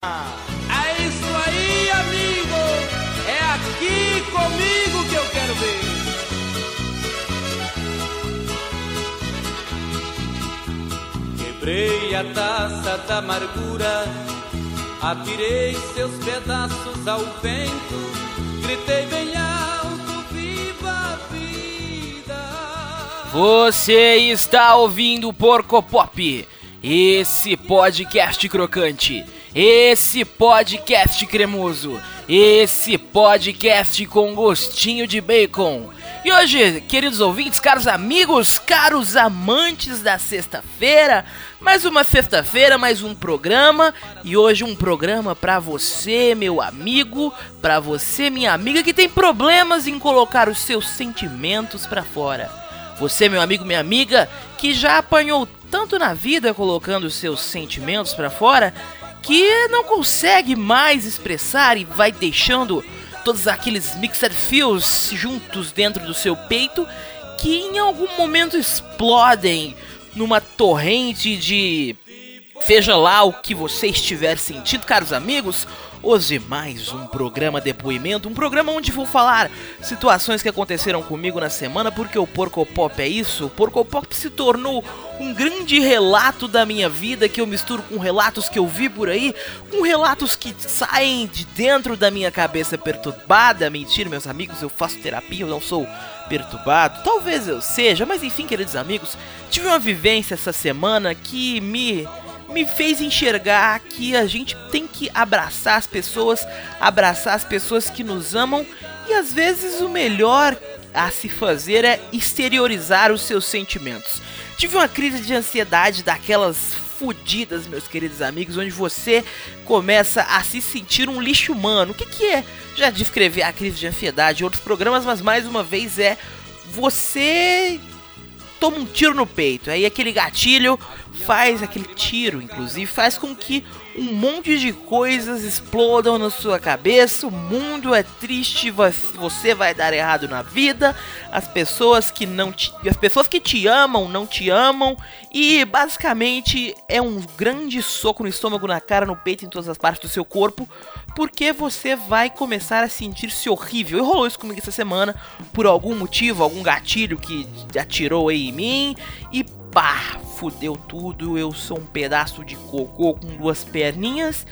É isso aí, amigo! É aqui comigo que eu quero ver! Quebrei a taça da amargura, atirei seus pedaços ao vento, gritei bem alto, viva a vida! Você está ouvindo Porco Pop, esse podcast crocante esse podcast cremoso, esse podcast com gostinho de bacon. E hoje, queridos ouvintes, caros amigos, caros amantes da sexta-feira, mais uma sexta-feira, mais um programa e hoje um programa para você, meu amigo, para você, minha amiga que tem problemas em colocar os seus sentimentos para fora. Você, meu amigo, minha amiga, que já apanhou tanto na vida colocando os seus sentimentos para fora que não consegue mais expressar e vai deixando todos aqueles mixed feels juntos dentro do seu peito que em algum momento explodem numa torrente de seja lá o que você estiver sentindo, caros amigos, Hoje mais um programa depoimento, um programa onde vou falar situações que aconteceram comigo na semana, porque o Porco Pop é isso. O Porco Pop se tornou um grande relato da minha vida que eu misturo com relatos que eu vi por aí, com relatos que saem de dentro da minha cabeça perturbada. Mentira, meus amigos, eu faço terapia, eu não sou perturbado. Talvez eu seja, mas enfim, queridos amigos, tive uma vivência essa semana que me me fez enxergar que a gente tem que abraçar as pessoas, abraçar as pessoas que nos amam e às vezes o melhor a se fazer é exteriorizar os seus sentimentos. Tive uma crise de ansiedade daquelas fodidas, meus queridos amigos, onde você começa a se sentir um lixo humano. O que, que é? Já descrever a crise de ansiedade em outros programas, mas mais uma vez é você toma um tiro no peito. Aí aquele gatilho faz aquele tiro, inclusive, faz com que um monte de coisas explodam na sua cabeça. O mundo é triste, você vai dar errado na vida. As pessoas que não te, as pessoas que te amam não te amam e basicamente é um grande soco no estômago, na cara, no peito, em todas as partes do seu corpo, porque você vai começar a sentir-se horrível. E rolou isso comigo essa semana por algum motivo, algum gatilho que atirou aí em mim e pá, fudeu tudo, eu sou um pedaço de cocô com duas perninhas.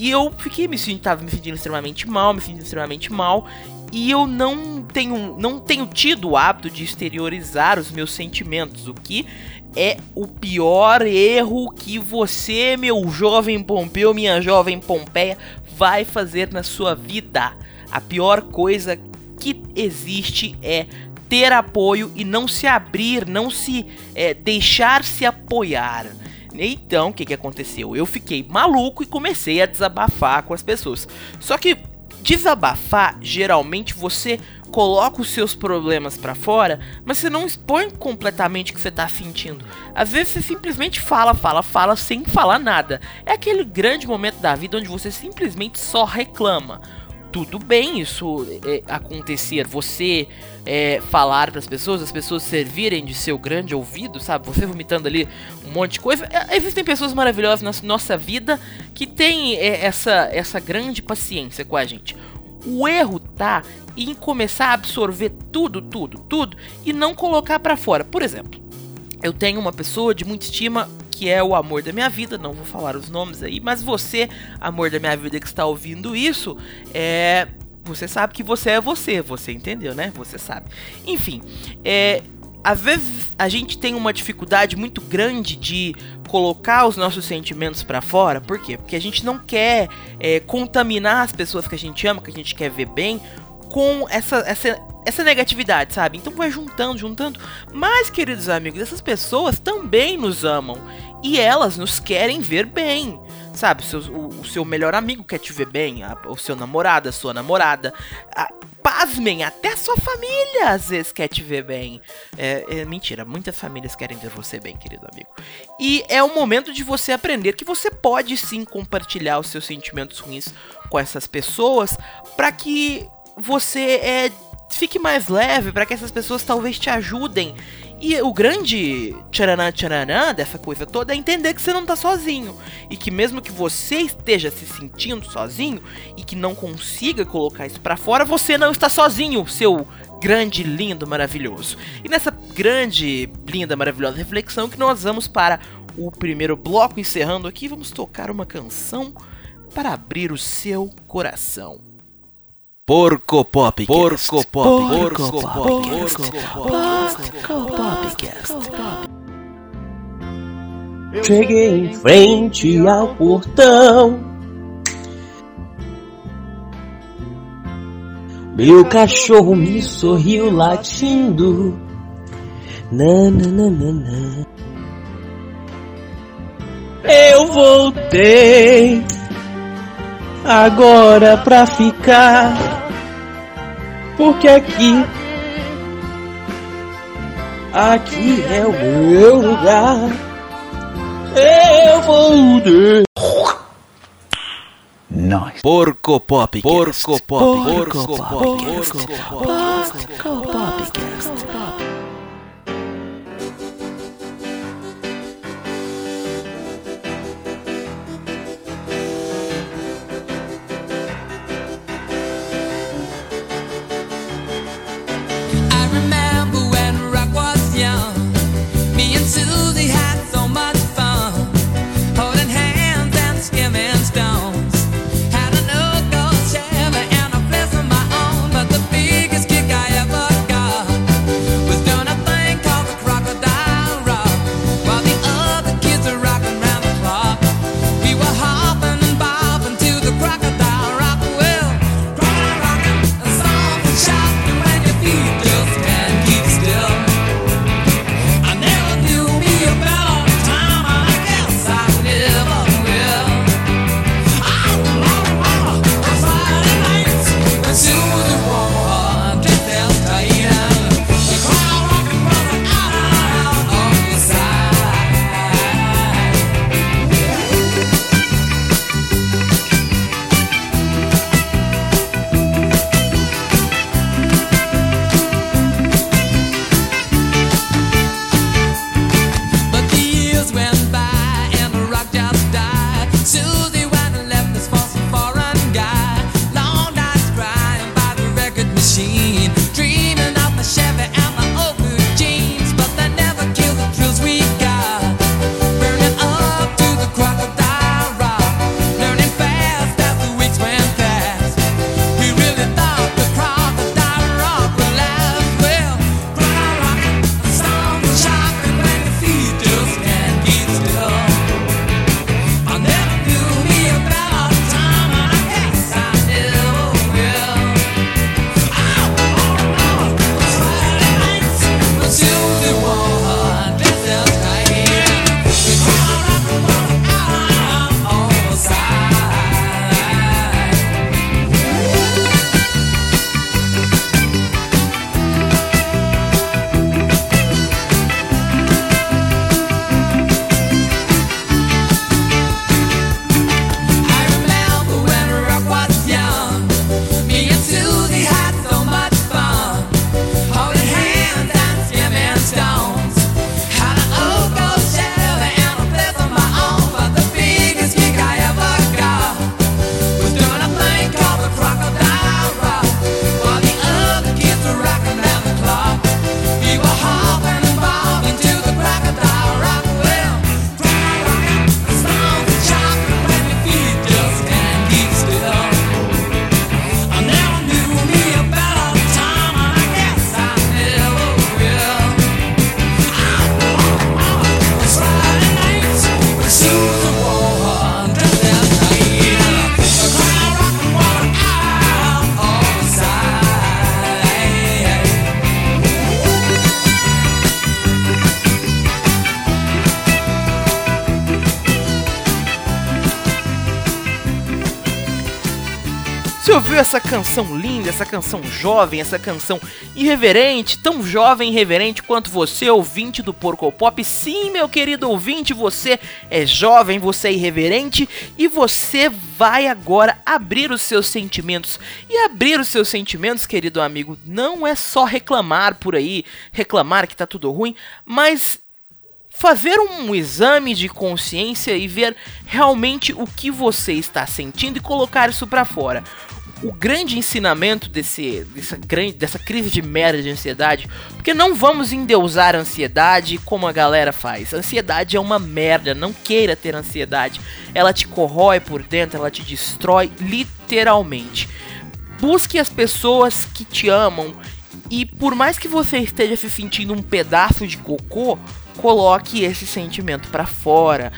E eu fiquei me sentindo, tava me sentindo extremamente mal, me sentindo extremamente mal. E eu não tenho, não tenho tido o hábito de exteriorizar os meus sentimentos, o que é o pior erro que você, meu jovem Pompeu, minha jovem Pompeia, vai fazer na sua vida. A pior coisa que existe é ter apoio e não se abrir, não se é, deixar se apoiar. Então, o que, que aconteceu? Eu fiquei maluco e comecei a desabafar com as pessoas. Só que desabafar, geralmente você coloca os seus problemas para fora, mas você não expõe completamente o que você tá sentindo. Às vezes você simplesmente fala, fala, fala sem falar nada. É aquele grande momento da vida onde você simplesmente só reclama tudo bem isso é, acontecer, você é, falar para as pessoas, as pessoas servirem de seu grande ouvido, sabe? Você vomitando ali um monte de coisa. É, existem pessoas maravilhosas na nossa vida que têm é, essa, essa grande paciência com a gente. O erro tá em começar a absorver tudo, tudo, tudo e não colocar para fora. Por exemplo, eu tenho uma pessoa de muita estima que é o amor da minha vida, não vou falar os nomes aí, mas você, amor da minha vida que está ouvindo isso, é você sabe que você é você, você entendeu, né? Você sabe. Enfim, é, vezes a gente tem uma dificuldade muito grande de colocar os nossos sentimentos para fora. Por quê? Porque a gente não quer é, contaminar as pessoas que a gente ama, que a gente quer ver bem, com essa, essa essa negatividade, sabe? Então vai juntando, juntando. Mas, queridos amigos, essas pessoas também nos amam. E elas nos querem ver bem. Sabe, o seu, o, o seu melhor amigo quer te ver bem, a, o seu namorado, a sua namorada. A, pasmem, até a sua família às vezes quer te ver bem. É, é, mentira, muitas famílias querem ver você bem, querido amigo. E é o momento de você aprender que você pode sim compartilhar os seus sentimentos ruins com essas pessoas para que você é fique mais leve, para que essas pessoas talvez te ajudem E o grande tcharanã tcharanã dessa coisa toda é entender que você não tá sozinho. E que mesmo que você esteja se sentindo sozinho e que não consiga colocar isso para fora, você não está sozinho, seu grande, lindo, maravilhoso. E nessa grande, linda, maravilhosa reflexão que nós vamos para o primeiro bloco encerrando aqui, vamos tocar uma canção para abrir o seu coração. Porco Pop. Porco Pop. Porco Pop. Porco Pop. Cheguei em frente ao portão. Meu cachorro me sorriu latindo. Nananana. Eu voltei agora pra ficar. Porque aqui, aqui é o meu lugar. Eu voltei. Porco Pop. Porco Pop. Porco Pop. Porco Popcast. I canção linda, essa canção jovem, essa canção irreverente, tão jovem e irreverente quanto você, ouvinte do Porco Pop? Sim, meu querido ouvinte, você é jovem, você é irreverente e você vai agora abrir os seus sentimentos. E abrir os seus sentimentos, querido amigo, não é só reclamar por aí, reclamar que tá tudo ruim, mas fazer um exame de consciência e ver realmente o que você está sentindo e colocar isso para fora. O grande ensinamento desse, dessa, grande, dessa crise de merda de ansiedade, porque não vamos endeusar a ansiedade como a galera faz. ansiedade é uma merda, não queira ter ansiedade. Ela te corrói por dentro, ela te destrói literalmente. Busque as pessoas que te amam e por mais que você esteja se sentindo um pedaço de cocô, coloque esse sentimento para fora,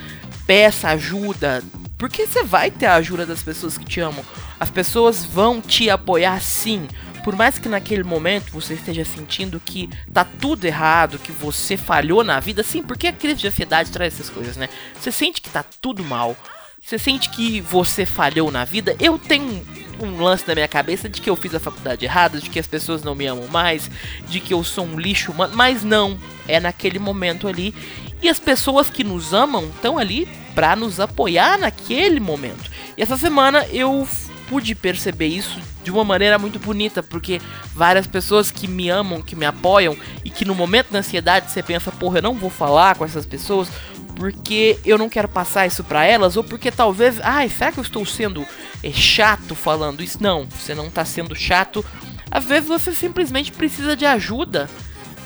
peça ajuda, porque você vai ter a ajuda das pessoas que te amam. As pessoas vão te apoiar sim. Por mais que naquele momento você esteja sentindo que tá tudo errado, que você falhou na vida, sim, porque a crise de ansiedade traz essas coisas, né? Você sente que tá tudo mal. Você sente que você falhou na vida. Eu tenho um lance na minha cabeça de que eu fiz a faculdade errada, de que as pessoas não me amam mais, de que eu sou um lixo humano, mas não, é naquele momento ali. E as pessoas que nos amam estão ali para nos apoiar naquele momento. E essa semana eu pude perceber isso de uma maneira muito bonita, porque várias pessoas que me amam, que me apoiam e que no momento da ansiedade você pensa, porra, eu não vou falar com essas pessoas porque eu não quero passar isso para elas ou porque talvez, ai, será que eu estou sendo é, chato falando isso? Não, você não está sendo chato. Às vezes você simplesmente precisa de ajuda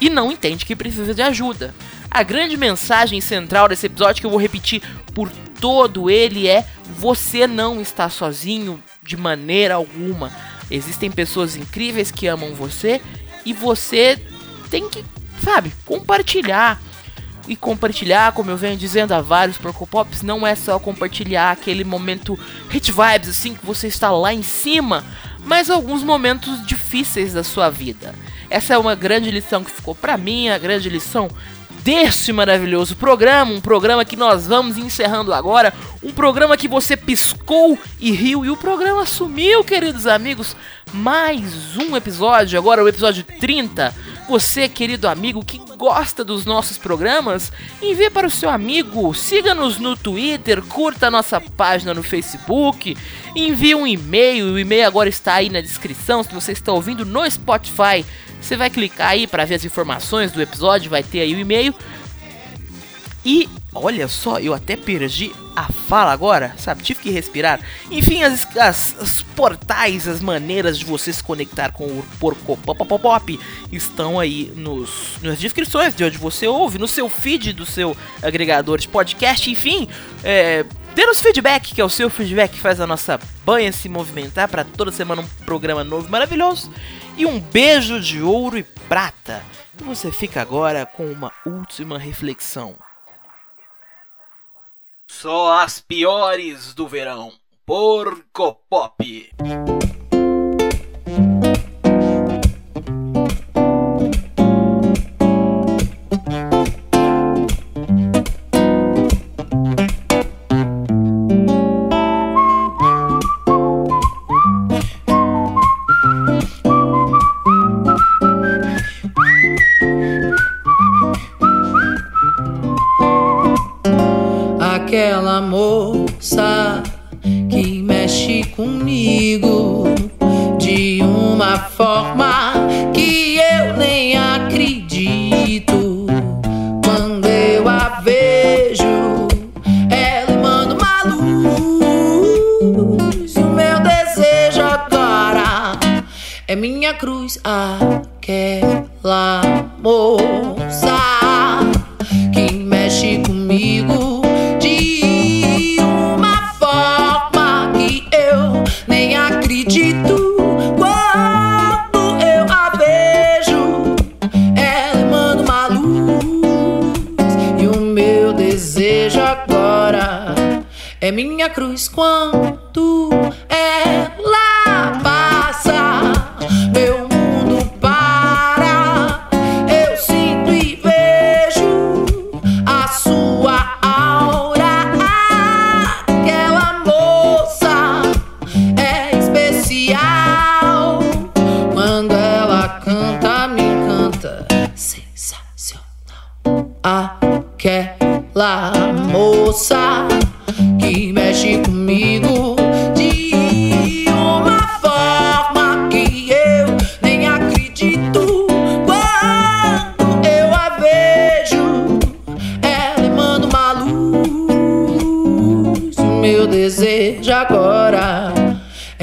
e não entende que precisa de ajuda. A grande mensagem central desse episódio que eu vou repetir por todo ele é: você não está sozinho de maneira alguma. Existem pessoas incríveis que amam você e você tem que, sabe, compartilhar. E compartilhar, como eu venho dizendo a vários Pops, não é só compartilhar aquele momento hit vibes assim que você está lá em cima, mas alguns momentos difíceis da sua vida. Essa é uma grande lição que ficou para mim, a grande lição deste maravilhoso programa, um programa que nós vamos encerrando agora, um programa que você piscou e riu e o programa sumiu, queridos amigos. Mais um episódio, agora o episódio 30. Você, querido amigo que gosta dos nossos programas, envie para o seu amigo, siga-nos no Twitter, curta a nossa página no Facebook, envie um e-mail, o e-mail agora está aí na descrição se você está ouvindo no Spotify você vai clicar aí para ver as informações do episódio, vai ter aí o e-mail. E olha só, eu até perdi a fala agora, sabe? Tive que respirar. Enfim, as, as, os portais, as maneiras de você se conectar com o Porco Pop, Pop, Pop estão aí nos, nas descrições de onde você ouve, no seu feed do seu agregador de podcast. Enfim, é, Dê-nos feedback, que é o seu feedback que faz a nossa banha se movimentar para toda semana um programa novo maravilhoso. E um beijo de ouro e prata. E você fica agora com uma última reflexão. Só as piores do verão. Porco Pop. É minha cruz quando ela passa. Meu mundo para. Eu sinto e vejo a sua aura. Aquela moça é especial. Quando ela canta, me encanta. Sensacional. Aquela moça.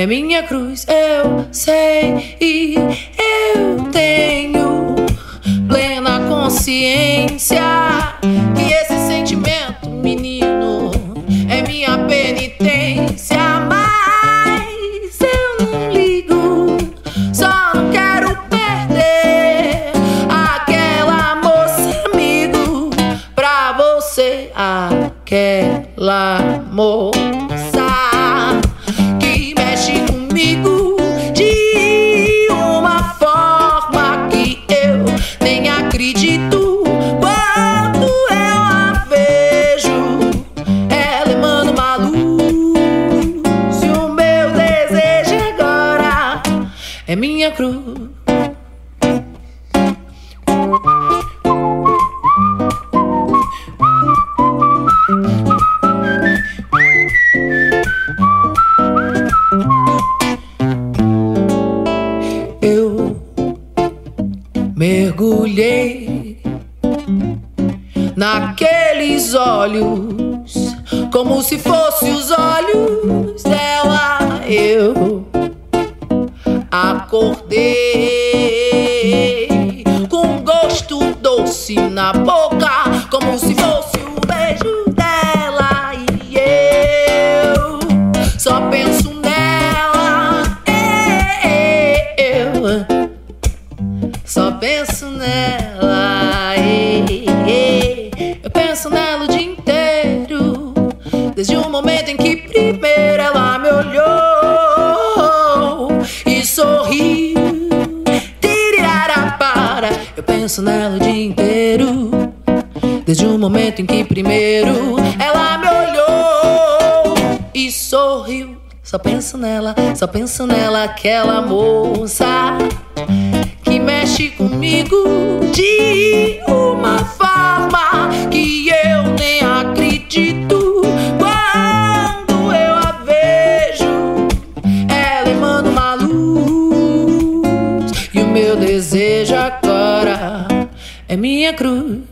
é minha cruz, eu sei. é minha cruz. Yeah. Desde o momento em que primeiro ela me olhou e sorriu. Só penso nela, só penso nela, aquela moça que mexe comigo de uma forma que eu nem acredito. Quando eu a vejo, ela emana uma luz e o meu desejo agora é minha cruz.